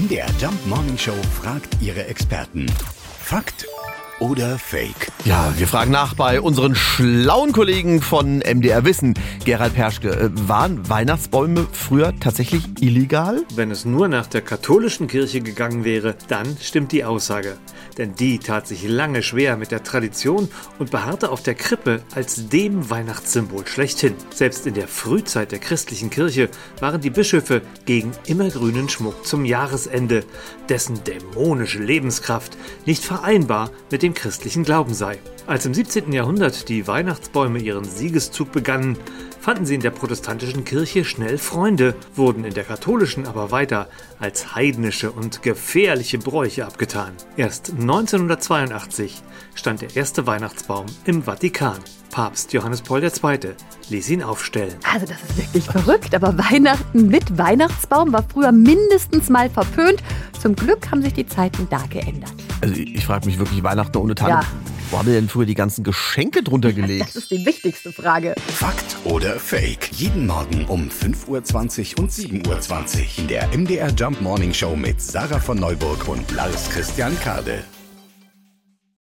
MDR Jump Morning Show fragt ihre Experten. Fakt oder Fake? Ja, wir fragen nach bei unseren schlauen Kollegen von MDR Wissen. Gerald Perschke, äh, waren Weihnachtsbäume früher tatsächlich illegal? Wenn es nur nach der katholischen Kirche gegangen wäre, dann stimmt die Aussage. Denn die tat sich lange schwer mit der Tradition und beharrte auf der Krippe als dem Weihnachtssymbol schlechthin. Selbst in der Frühzeit der christlichen Kirche waren die Bischöfe gegen immergrünen Schmuck zum Jahresende, dessen dämonische Lebenskraft nicht vereinbar mit dem christlichen Glauben sei. Als im 17. Jahrhundert die Weihnachtsbäume ihren Siegeszug begannen, fanden sie in der protestantischen Kirche schnell Freunde, wurden in der katholischen aber weiter als heidnische und gefährliche Bräuche abgetan. Erst 1982 stand der erste Weihnachtsbaum im Vatikan. Papst Johannes Paul II. ließ ihn aufstellen. Also das ist wirklich verrückt, aber Weihnachten mit Weihnachtsbaum war früher mindestens mal verpönt. Zum Glück haben sich die Zeiten da geändert. Also ich frage mich wirklich, Weihnachten ohne Tanne. Ja. Wo haben wir denn früher die ganzen Geschenke drunter gelegt? Das ist die wichtigste Frage. Fakt oder Fake? Jeden Morgen um 5.20 Uhr und 7.20 Uhr in der MDR Jump Morning Show mit Sarah von Neuburg und Lars Christian Kade.